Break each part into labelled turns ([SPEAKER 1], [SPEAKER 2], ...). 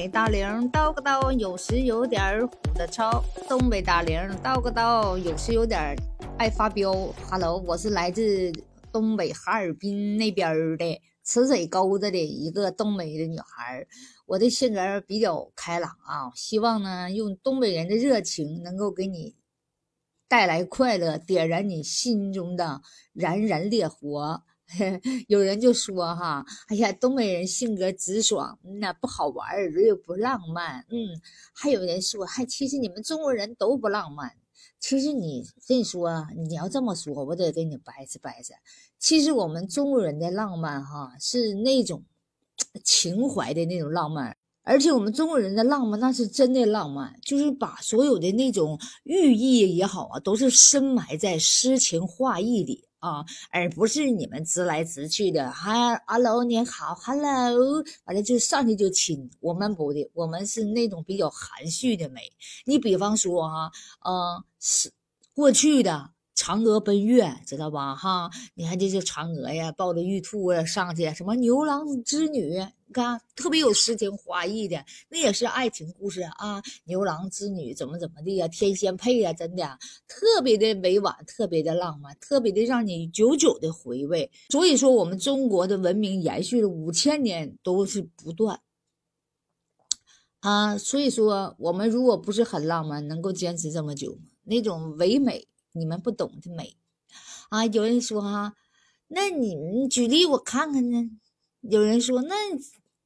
[SPEAKER 1] 北大玲叨个叨，有时有点虎的糙。东北大玲叨个叨，有时有点爱发飙。Hello，我是来自东北哈尔滨那边的池水沟子的一个东北的女孩。我的性格比较开朗啊，希望呢用东北人的热情能够给你带来快乐，点燃你心中的燃燃烈火。有人就说哈，哎呀，东北人性格直爽，那不好玩儿，又不浪漫。嗯，还有人说，还其实你们中国人都不浪漫。其实你跟你说，你要这么说，我得给你掰扯掰扯。其实我们中国人的浪漫哈，是那种情怀的那种浪漫，而且我们中国人的浪漫那是真的浪漫，就是把所有的那种寓意也好啊，都是深埋在诗情画意里。啊，而不是你们直来直去的，哈，hello，你好，hello，完了就上去就亲。我们不的，我们是那种比较含蓄的美。你比方说哈，嗯，是过去的。嫦娥奔月，知道吧？哈，你看这些嫦娥呀，抱着玉兔啊上去，什么牛郎织女，你看特别有诗情画意的，那也是爱情故事啊。牛郎织女怎么怎么地呀，天仙配呀，真的特别的委婉，特别的浪漫，特别的让你久久的回味。所以说，我们中国的文明延续了五千年都是不断啊。所以说，我们如果不是很浪漫，能够坚持这么久吗？那种唯美。你们不懂的美啊！有人说哈，那你你举例我看看呢？有人说，那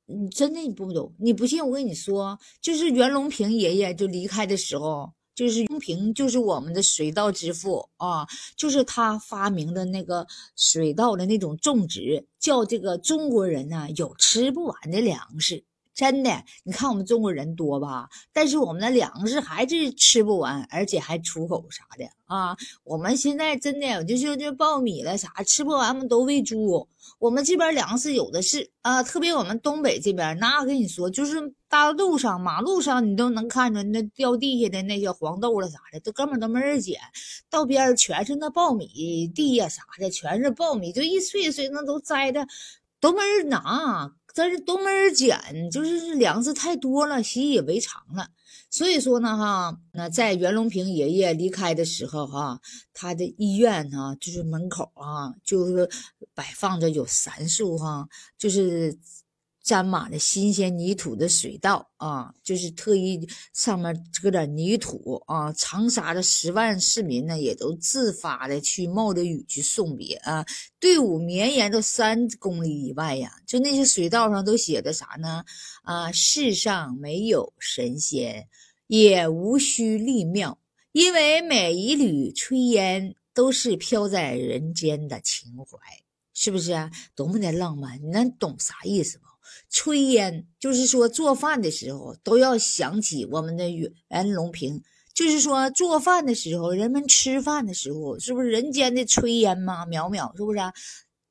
[SPEAKER 1] 你真的你不懂？你不信我跟你说，就是袁隆平爷爷就离开的时候，就是隆平就是我们的水稻之父啊，就是他发明的那个水稻的那种种植，叫这个中国人呢有吃不完的粮食。真的，你看我们中国人多吧，但是我们的粮食还是吃不完，而且还出口啥的啊。我们现在真的就是这苞米了啥吃不完，我们都喂猪。我们这边粮食有的是啊，特别我们东北这边，那跟你说，就是大路上、马路上你都能看着那掉地下的那些黄豆了啥的，都根本都没人捡。道边全是那苞米地呀啥的，全是苞米，就一穗一穗那都摘的，都没人拿。但是都没人捡，就是粮食太多了，习以为常了。所以说呢，哈，那在袁隆平爷爷离开的时候，哈，他的医院哈，就是门口啊，就是摆放着有三束，哈，就是。沾满了新鲜泥土的水稻啊，就是特意上面搁点泥土啊。长沙的十万市民呢，也都自发的去冒着雨去送别啊。队伍绵延到三公里以外呀，就那些水稻上都写的啥呢？啊，世上没有神仙，也无需立庙，因为每一缕炊烟都是飘在人间的情怀，是不是啊？多么的浪漫，你能懂啥意思不？炊烟就是说做饭的时候都要想起我们的袁袁隆平，就是说做饭的时候，人们吃饭的时候，是不是人间的炊烟吗？渺渺，是不是？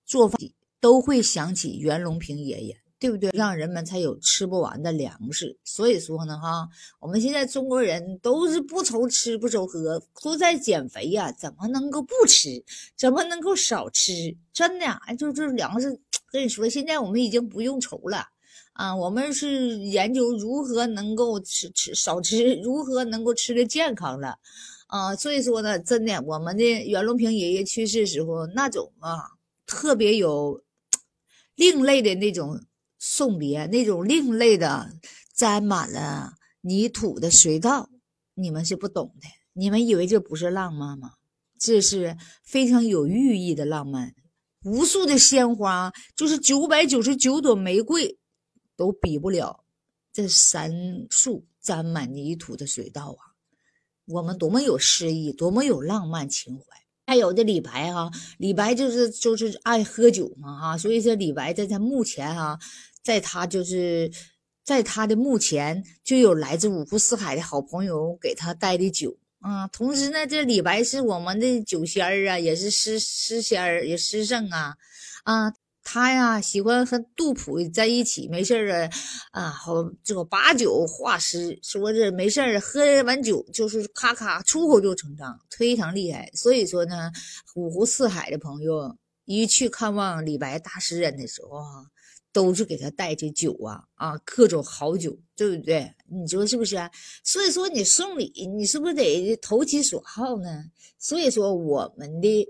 [SPEAKER 1] 做饭都会想起袁隆平爷爷，对不对？让人们才有吃不完的粮食。所以说呢，哈，我们现在中国人都是不愁吃不愁喝，都在减肥呀，怎么能够不吃？怎么能够少吃？真的，就这粮食。跟你说，现在我们已经不用愁了啊！我们是研究如何能够吃吃少吃，如何能够吃的健康了啊！所以说呢，真的，我们的袁隆平爷爷去世时候那种啊，特别有另类的那种送别，那种另类的沾满了泥土的水稻，你们是不懂的。你们以为这不是浪漫吗？这是非常有寓意的浪漫。无数的鲜花，就是九百九十九朵玫瑰，都比不了这三束沾满泥土的水稻啊！我们多么有诗意，多么有浪漫情怀。还有的李白哈，李白就是就是爱喝酒嘛哈，所以说李白在他墓前哈，在他就是在他的墓前就有来自五湖四海的好朋友给他带的酒。啊，同时呢，这李白是我们的酒仙儿啊，也是诗诗仙儿，也诗圣啊，啊，他呀喜欢和杜甫在一起，没事儿啊，啊，好这个把酒话诗，说这没事儿喝完酒就是咔咔出口就成章，非常厉害。所以说呢，五湖四海的朋友一去看望李白大诗人的时候啊，都是给他带这酒啊啊，各种好酒，对不对？你说是不是？所以说你送礼，你是不是得投其所好呢？所以说我们的。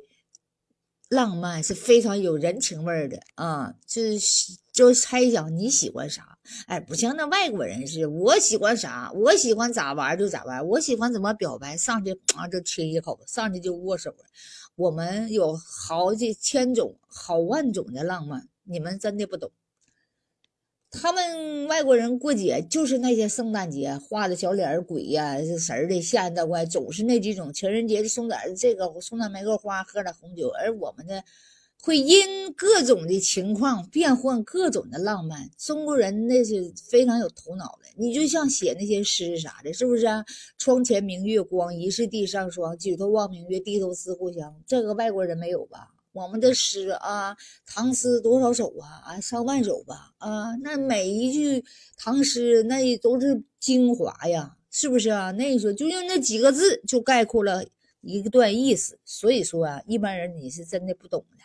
[SPEAKER 1] 浪漫是非常有人情味的啊，就是就猜想你喜欢啥，哎，不像那外国人似的，我喜欢啥，我喜欢咋玩就咋玩，我喜欢怎么表白，上去 啊就亲一口，上去就握手了。我们有好几千种、好万种的浪漫，你们真的不懂。他们外国人过节就是那些圣诞节画的小脸鬼呀，神儿的吓人的怪，总是那几种。情人节送点这个，送点玫瑰花，喝点红酒。而我们呢，会因各种的情况变换各种的浪漫。中国人那是非常有头脑的。你就像写那些诗啥的，是不是啊？窗前明月光，疑是地上霜。举头望明月，低头思故乡。这个外国人没有吧？我们的诗啊，唐诗多少首啊？啊，上万首吧？啊，那每一句唐诗那都是精华呀，是不是啊？那时候就用那几个字就概括了一段意思。所以说啊，一般人你是真的不懂的。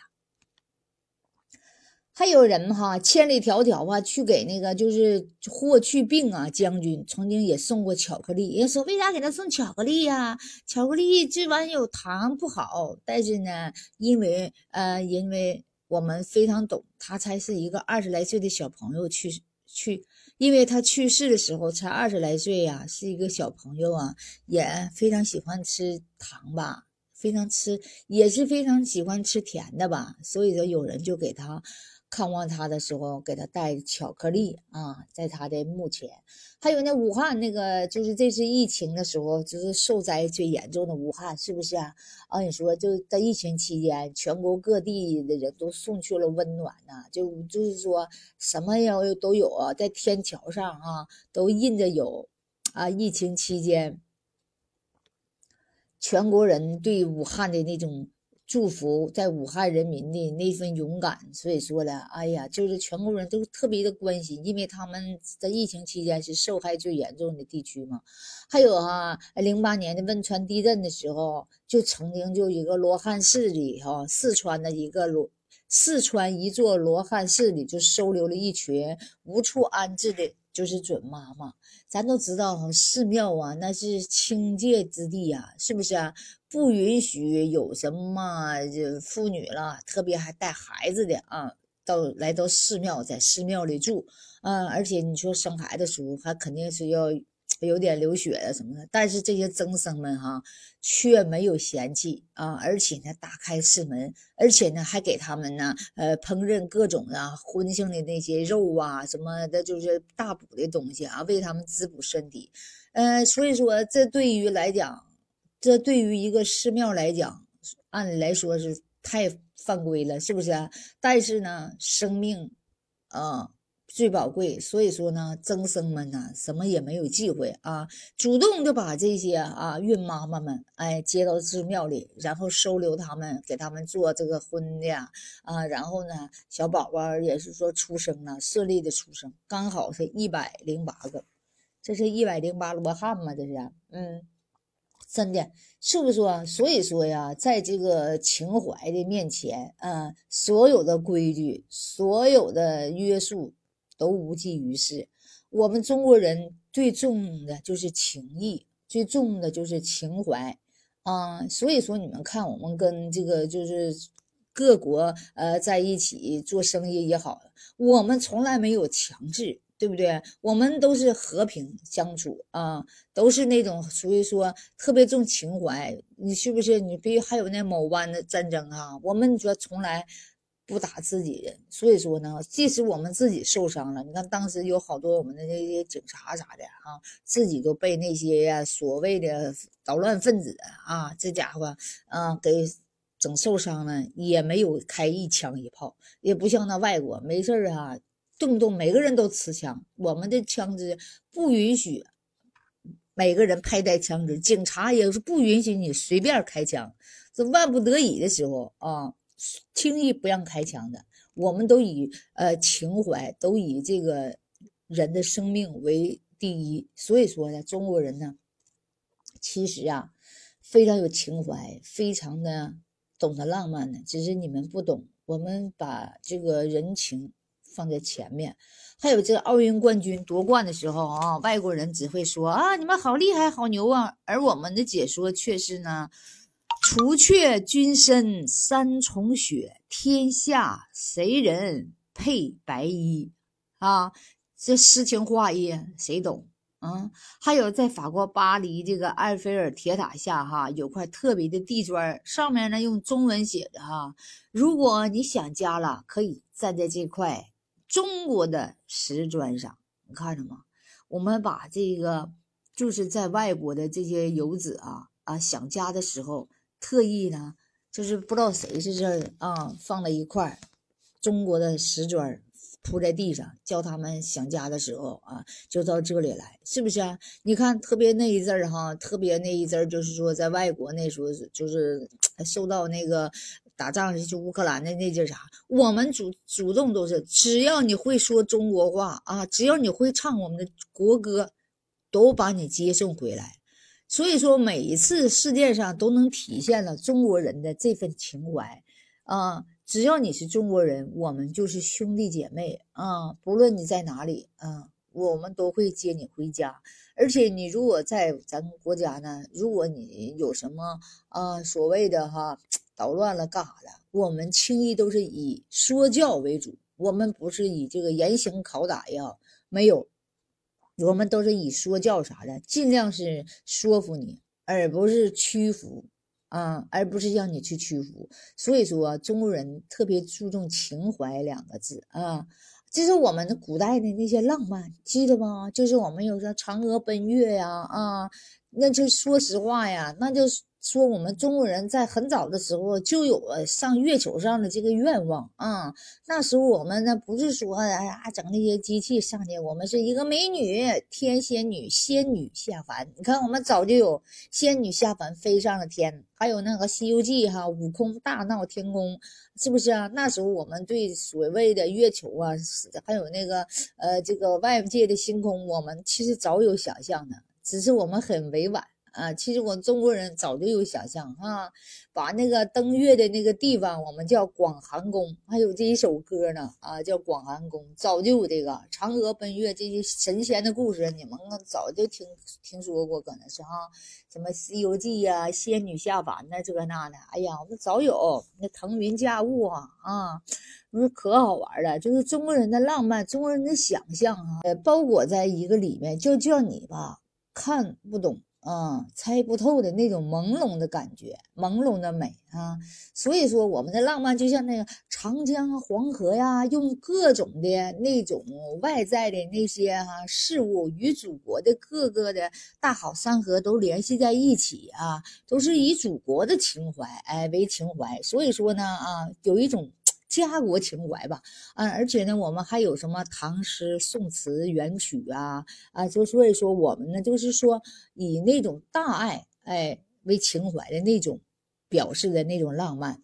[SPEAKER 1] 还有人哈，千里迢迢啊，去给那个就是霍去病啊将军曾经也送过巧克力。人家说为啥给他送巧克力呀？巧克力这玩意有糖不好。但是呢，因为呃，因为我们非常懂，他才是一个二十来岁的小朋友去去，因为他去世的时候才二十来岁呀，是一个小朋友啊，也非常喜欢吃糖吧，非常吃也是非常喜欢吃甜的吧，所以说有人就给他。看望他的时候，给他带巧克力啊，在他的墓前。还有那武汉那个，就是这次疫情的时候，就是受灾最严重的武汉，是不是啊？啊，你说就在疫情期间，全国各地的人都送去了温暖呐，就就是说什么呀都有啊，在天桥上啊都印着有啊，疫情期间全国人对武汉的那种。祝福在武汉人民的那份勇敢，所以说呢，哎呀，就是全国人都特别的关心，因为他们在疫情期间是受害最严重的地区嘛。还有哈，零八年的汶川地震的时候，就曾经就一个罗汉寺里哈，四川的一个罗，四川一座罗汉寺里就收留了一群无处安置的，就是准妈妈。咱都知道哈寺庙啊，那是清界之地呀，是不是啊？不允许有什么妇女了，特别还带孩子的啊，到来到寺庙，在寺庙里住，啊，而且你说生孩子时候还肯定是要。有点流血啊什么的，但是这些僧生们哈却没有嫌弃啊，而且呢打开寺门，而且呢还给他们呢呃烹饪各种的荤性的那些肉啊什么的，就是大补的东西啊，为他们滋补身体。呃，所以说这对于来讲，这对于一个寺庙来讲，按理来说是太犯规了，是不是？但是呢，生命啊。最宝贵，所以说呢，僧僧们呢，什么也没有忌讳啊，主动就把这些啊孕妈妈们哎接到寺庙里，然后收留他们，给他们做这个婚的呀啊，然后呢，小宝宝也是说出生了，顺利的出生，刚好是一百零八个，这是一百零八罗汉嘛，这是嗯，真的是不是说？所以说呀，在这个情怀的面前啊，所有的规矩，所有的约束。都无济于事。我们中国人最重的就是情义，最重的就是情怀啊。所以说，你们看，我们跟这个就是各国呃在一起做生意也好，我们从来没有强制，对不对？我们都是和平相处啊，都是那种属于说特别重情怀。你是不是？你比如还有那某湾的战争啊，我们说从来。不打自己人，所以说呢，即使我们自己受伤了，你看当时有好多我们的那些警察啥的啊，自己都被那些呀所谓的捣乱分子啊，这家伙啊给整受伤了，也没有开一枪一炮，也不像那外国没事啊，动不动每个人都持枪，我们的枪支不允许每个人佩戴枪支，警察也是不允许你随便开枪，这万不得已的时候啊。轻易不让开枪的，我们都以呃情怀，都以这个人的生命为第一。所以说呢，中国人呢，其实啊，非常有情怀，非常的懂得浪漫的，只是你们不懂。我们把这个人情放在前面。还有这个奥运冠军夺冠的时候啊，外国人只会说啊，你们好厉害，好牛啊，而我们的解说却是呢，除却君身三重雪，天下谁人配白衣啊？这诗情画意谁懂？嗯，还有在法国巴黎这个埃菲尔铁塔下，哈，有块特别的地砖，上面呢用中文写的哈，如果你想家了，可以站在这块中国的石砖上。你看着吗？我们把这个就是在外国的这些游子啊啊想家的时候，特意呢就是不知道谁是这啊放了一块中国的石砖。铺在地上，叫他们想家的时候啊，就到这里来，是不是啊？你看，特别那一阵儿哈，特别那一阵儿，就是说在外国那时候，就是受到那个打仗就乌克兰的那阵啥，我们主主动都是，只要你会说中国话啊，只要你会唱我们的国歌，都把你接送回来。所以说，每一次世界上都能体现了中国人的这份情怀啊。只要你是中国人，我们就是兄弟姐妹啊！不论你在哪里啊，我们都会接你回家。而且你如果在咱们国家呢，如果你有什么啊所谓的哈捣乱了干啥的，我们轻易都是以说教为主，我们不是以这个严刑拷打呀，没有，我们都是以说教啥的，尽量是说服你，而不是屈服。啊，而不是让你去屈服。所以说，中国人特别注重情怀两个字啊。这是我们的古代的那些浪漫，记得吗？就是我们有时候嫦娥奔月呀，啊，那就说实话呀，那就说我们中国人在很早的时候就有了上月球上的这个愿望啊。那时候我们呢不是说哎呀整那些机器上去，我们是一个美女天仙女仙女下凡。你看我们早就有仙女下凡飞上了天，还有那个《西游记》哈，悟空大闹天宫，是不是啊？那时候我们对所谓的月球啊，还有那个呃这个外界的星空，我们其实早有想象的，只是我们很委婉。啊，其实我们中国人早就有想象哈，把那个登月的那个地方，我们叫广寒宫，还有这一首歌呢啊，叫广寒宫，早就有这个。嫦娥奔月这些神仙的故事，你们早就听听说过，可能是哈，什么《西游记》呀，仙女下凡呐，这个那的，哎呀，我们早有那腾云驾雾啊啊，不是可好玩了，就是中国人的浪漫，中国人的想象啊，呃，包裹在一个里面，就叫你吧看不懂。啊，猜不透的那种朦胧的感觉，朦胧的美啊！所以说，我们的浪漫就像那个长江、黄河呀，用各种的那种外在的那些哈事物与祖国的各个的大好山河都联系在一起啊，都是以祖国的情怀哎为情怀。所以说呢啊，有一种。家国情怀吧，啊，而且呢，我们还有什么唐诗、宋词、元曲啊，啊，就所以说我们呢，就是说以那种大爱哎为情怀的那种表示的那种浪漫，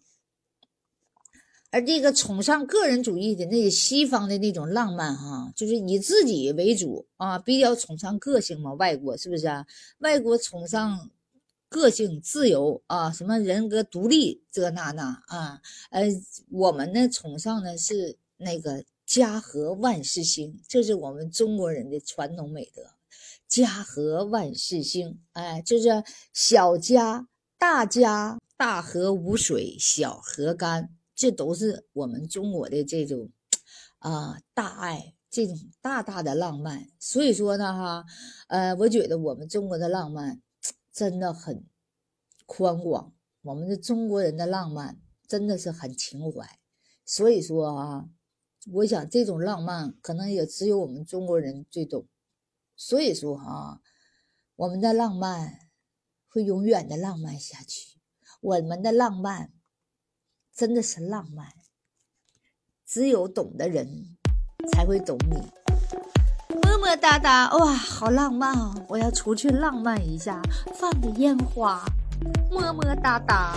[SPEAKER 1] 而这个崇尚个人主义的那西方的那种浪漫哈，就是以自己为主啊，比较崇尚个性嘛，外国是不是啊？外国崇尚。个性自由啊，什么人格独立，这那那啊，呃，我们呢崇尚的是那个家和万事兴，这是我们中国人的传统美德。家和万事兴，哎，就是小家大家，大河无水小河干，这都是我们中国的这种啊大爱，这种大大的浪漫。所以说呢，哈，呃，我觉得我们中国的浪漫。真的很宽广，我们的中国人的浪漫真的是很情怀，所以说啊，我想这种浪漫可能也只有我们中国人最懂，所以说啊，我们的浪漫会永远的浪漫下去，我们的浪漫真的是浪漫，只有懂的人才会懂你。么么哒哒，哇，好浪漫哦！我要出去浪漫一下，放个烟花，么么哒哒。